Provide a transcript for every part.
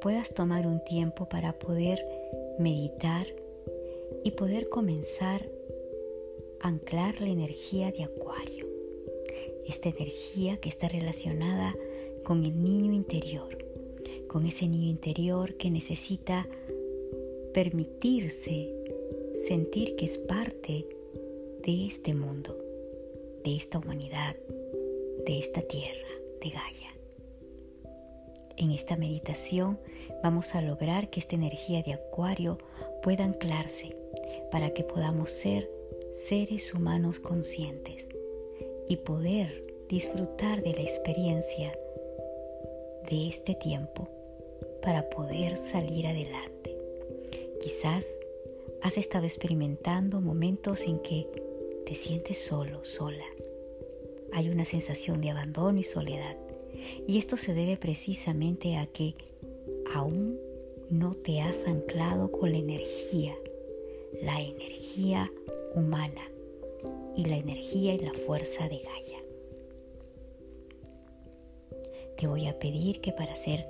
puedas tomar un tiempo para poder meditar y poder comenzar a anclar la energía de Acuario. Esta energía que está relacionada con el niño interior, con ese niño interior que necesita permitirse sentir que es parte de este mundo, de esta humanidad, de esta tierra, de Gaia. En esta meditación vamos a lograr que esta energía de Acuario pueda anclarse para que podamos ser seres humanos conscientes y poder disfrutar de la experiencia de este tiempo para poder salir adelante. Quizás has estado experimentando momentos en que te sientes solo, sola. Hay una sensación de abandono y soledad. Y esto se debe precisamente a que aún no te has anclado con la energía, la energía humana y la energía y la fuerza de Gaia. Te voy a pedir que para hacer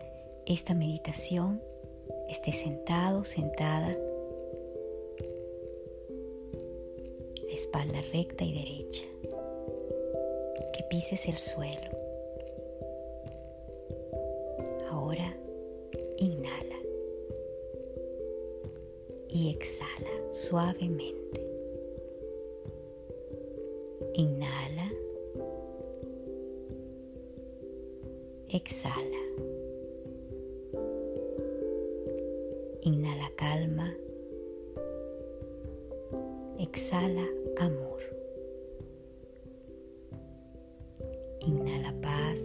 esta meditación estés sentado, sentada, espalda recta y derecha, que pises el suelo. Suavemente. Inhala. Exhala. Inhala calma. Exhala amor. Inhala paz.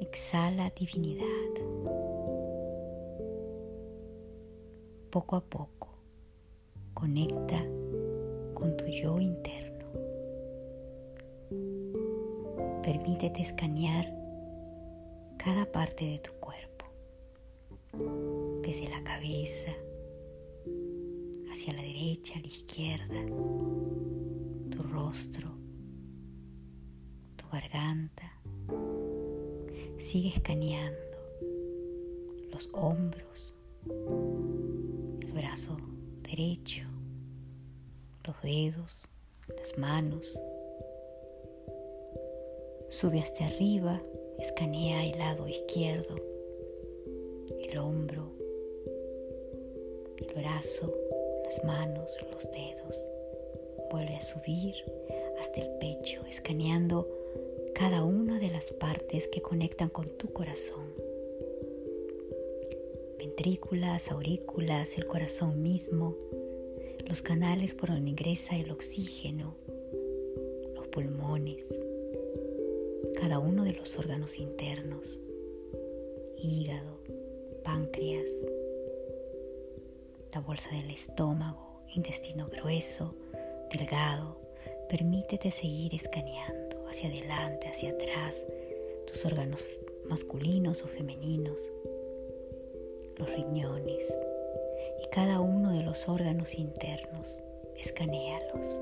Exhala divinidad. Poco a poco, conecta con tu yo interno. Permítete escanear cada parte de tu cuerpo, desde la cabeza, hacia la derecha, a la izquierda, tu rostro, tu garganta. Sigue escaneando los hombros, brazo derecho, los dedos, las manos. Sube hasta arriba, escanea el lado izquierdo, el hombro, el brazo, las manos, los dedos. Vuelve a subir hasta el pecho, escaneando cada una de las partes que conectan con tu corazón. Ventrículas, aurículas, el corazón mismo, los canales por donde ingresa el oxígeno, los pulmones, cada uno de los órganos internos, hígado, páncreas, la bolsa del estómago, intestino grueso, delgado. Permítete seguir escaneando hacia adelante, hacia atrás, tus órganos masculinos o femeninos, los riñones y cada uno de los órganos internos. Escanéalos.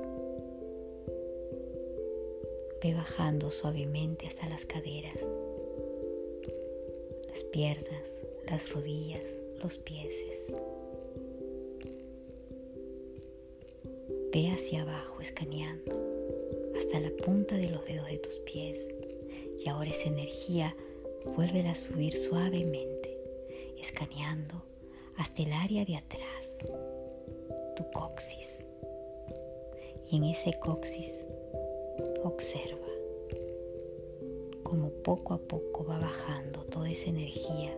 Ve bajando suavemente hasta las caderas, las piernas, las rodillas, los pies. Ve hacia abajo escaneando hasta la punta de los dedos de tus pies y ahora esa energía vuelve a subir suavemente, escaneando hasta el área de atrás, tu coxis. Y en ese coxis observa cómo poco a poco va bajando toda esa energía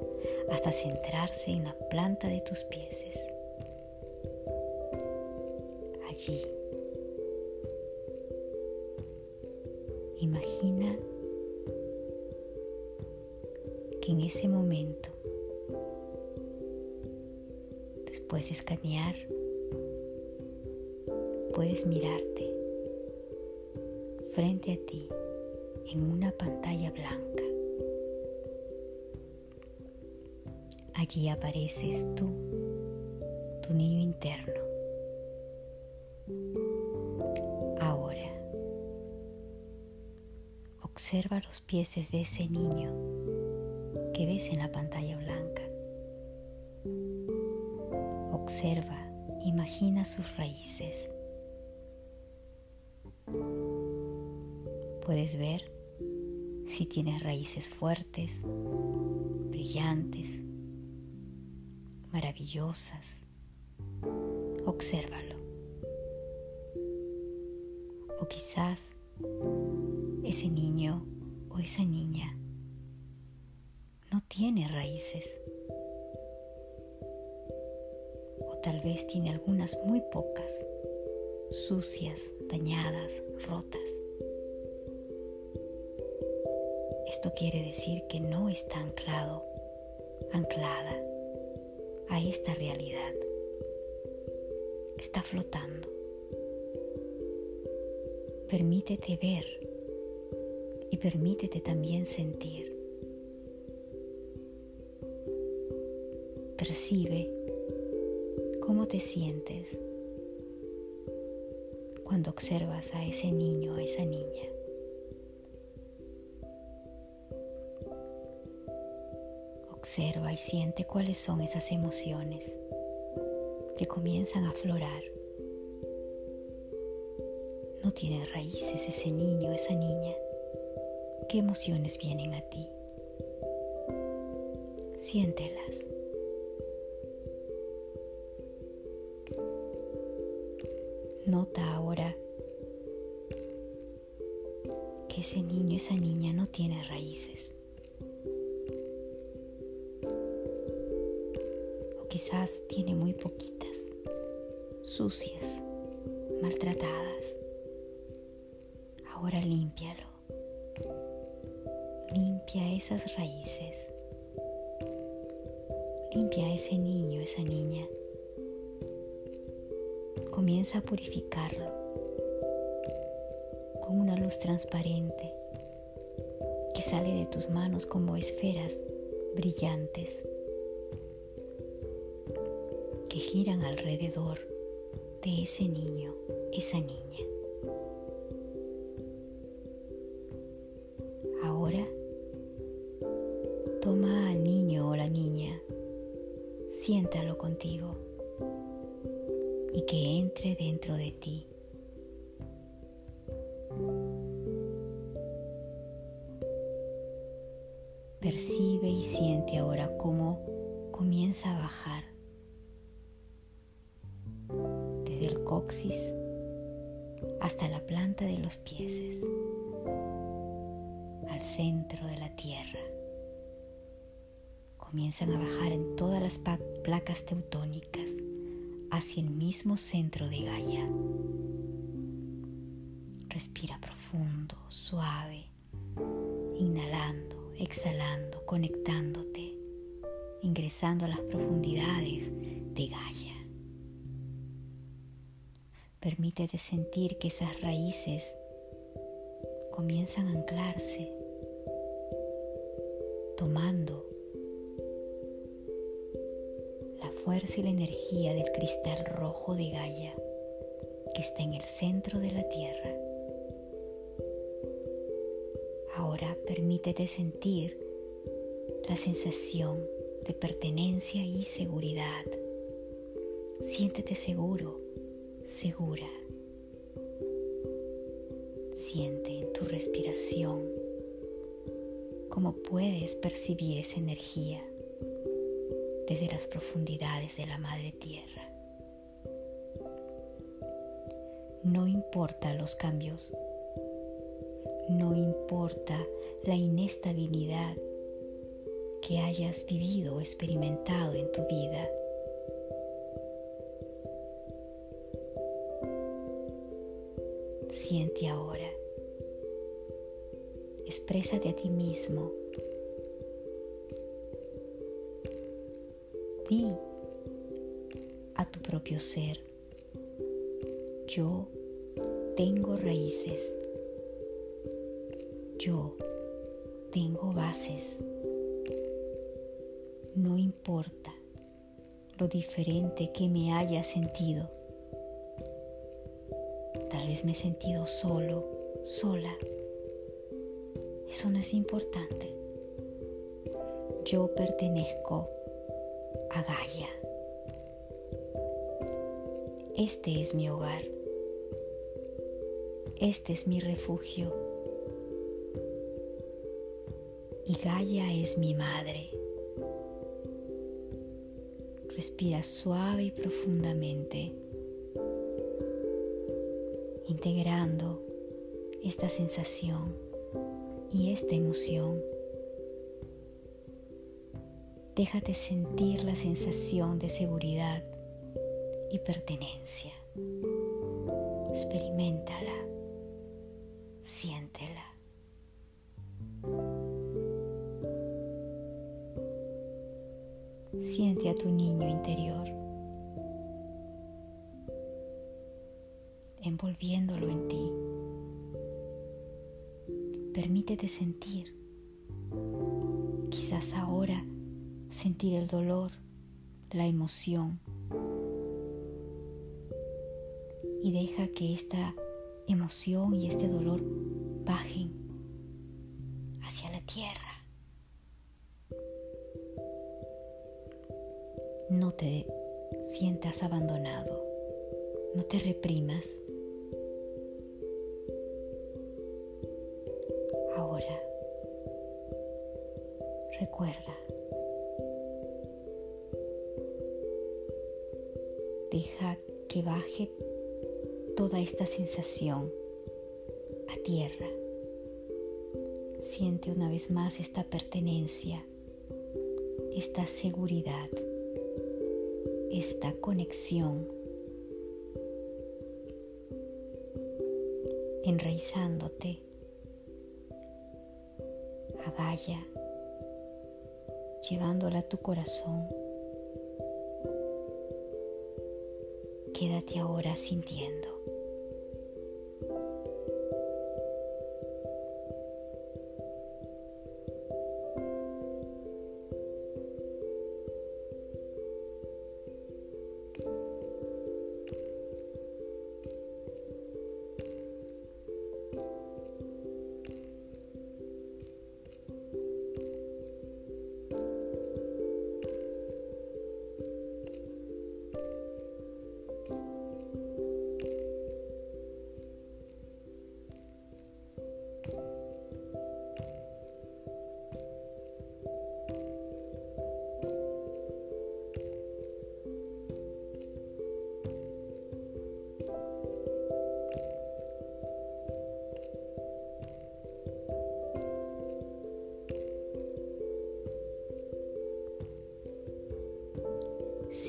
hasta centrarse en la planta de tus pies Imagina que en ese momento, de escanear, puedes mirarte frente a ti en una pantalla blanca. Allí apareces tú, tu niño interno. Ahora, observa los pies de ese niño que ves en la pantalla Observa, imagina sus raíces. Puedes ver si tienes raíces fuertes, brillantes, maravillosas. Obsérvalo. O quizás ese niño o esa niña no tiene raíces. Tal vez tiene algunas muy pocas, sucias, dañadas, rotas. Esto quiere decir que no está anclado, anclada a esta realidad. Está flotando. Permítete ver y permítete también sentir. Percibe cómo te sientes cuando observas a ese niño, a esa niña. Observa y siente cuáles son esas emociones que comienzan a aflorar. No tiene raíces ese niño, esa niña. ¿Qué emociones vienen a ti? Siéntelas. Nota ahora que ese niño, esa niña no tiene raíces. quizás tiene muy poquitas, sucias, maltratadas. Ahora límpialo. Limpia esas raíces. Limpia ese niño, esa niña. Comienza a purificarlo con una luz transparente que sale de tus manos como esferas brillantes que giran alrededor de ese niño, esa niña. Ahora toma al niño o la niña, siéntalo contigo y que entre dentro de ti. Percibe y siente ahora cómo comienza a bajar coxis hasta la planta de los pies, al centro de la tierra. Comienzan a bajar en todas las placas teutónicas hacia el mismo centro de Gaia. Respira profundo, suave, inhalando, exhalando, conectándote, ingresando a las profundidades de Gaia. Permítete sentir que esas raíces comienzan a anclarse, tomando la energía del cristal rojo de Gaia que está en el centro de la Tierra. Ahora permítete sentir la sensación de pertenencia y seguridad. Siéntete seguro segura. Siente en tu respiración cómo puedes percibir esa energía desde las profundidades de la Madre Tierra. No importa los cambios, no importa la inestabilidad que hayas vivido o experimentado en tu vida, Siente ahora. Exprésate a ti mismo. Di a tu propio ser, yo tengo raíces, yo tengo bases. No importa lo diferente que me haya sentido me he sentido solo, sola. Eso no es importante. yo pertenezco a Gaia. Este es mi hogar. Este es mi refugio. Y Gaia es mi madre. Respira suave y profundamente, integrando esta sensación y esta emoción. Déjate sentir la sensación de seguridad y pertenencia. Experimentala, siéntela. Siente a tu niño interior, envolviéndolo en ti. Permítete sentir. Quizás ahora sentir el dolor, la emoción. Y deja que esta emoción y este dolor bajen hacia la tierra. No te sientas abandonado, no te reprimas. Ahora, recuerda, baje toda esta sensación a tierra. Siente una vez más esta pertenencia, esta seguridad esta conexión, enraizándote a llevándola a tu corazón. Quédate ahora sintiendo.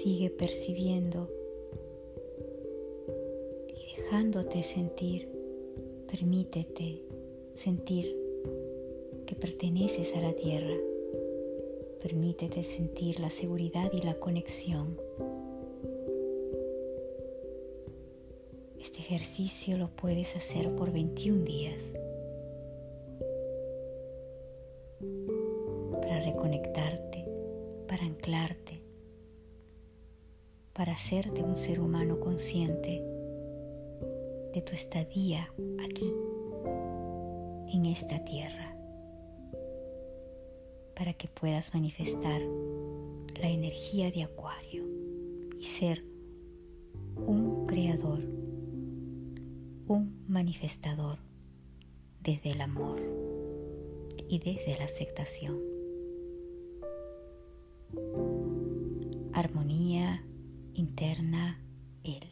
Sigue percibiendo y dejándote sentir. Permítete sentir que perteneces a la tierra. Permítete sentir la seguridad y la conexión. Este ejercicio lo puedes hacer por 21 días para reconectarte, para anclarte para hacerte un ser humano consciente de tu estadía aquí, en esta tierra, para que puedas manifestar la energía de Acuario y ser un creador, un manifestador desde el amor y desde la aceptación. Interna L.